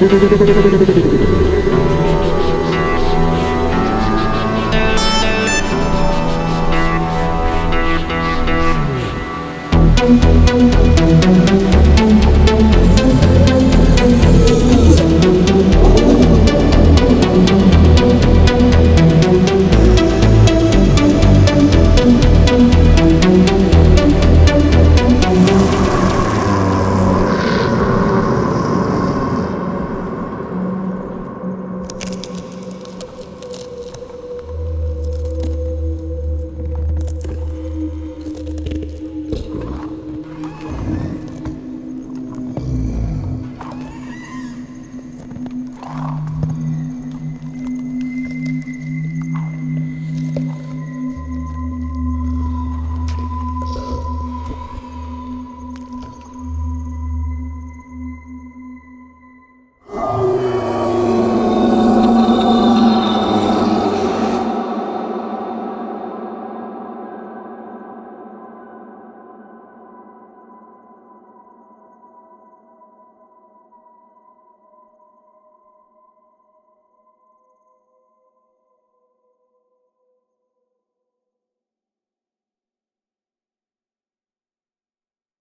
ピピピピピピピ。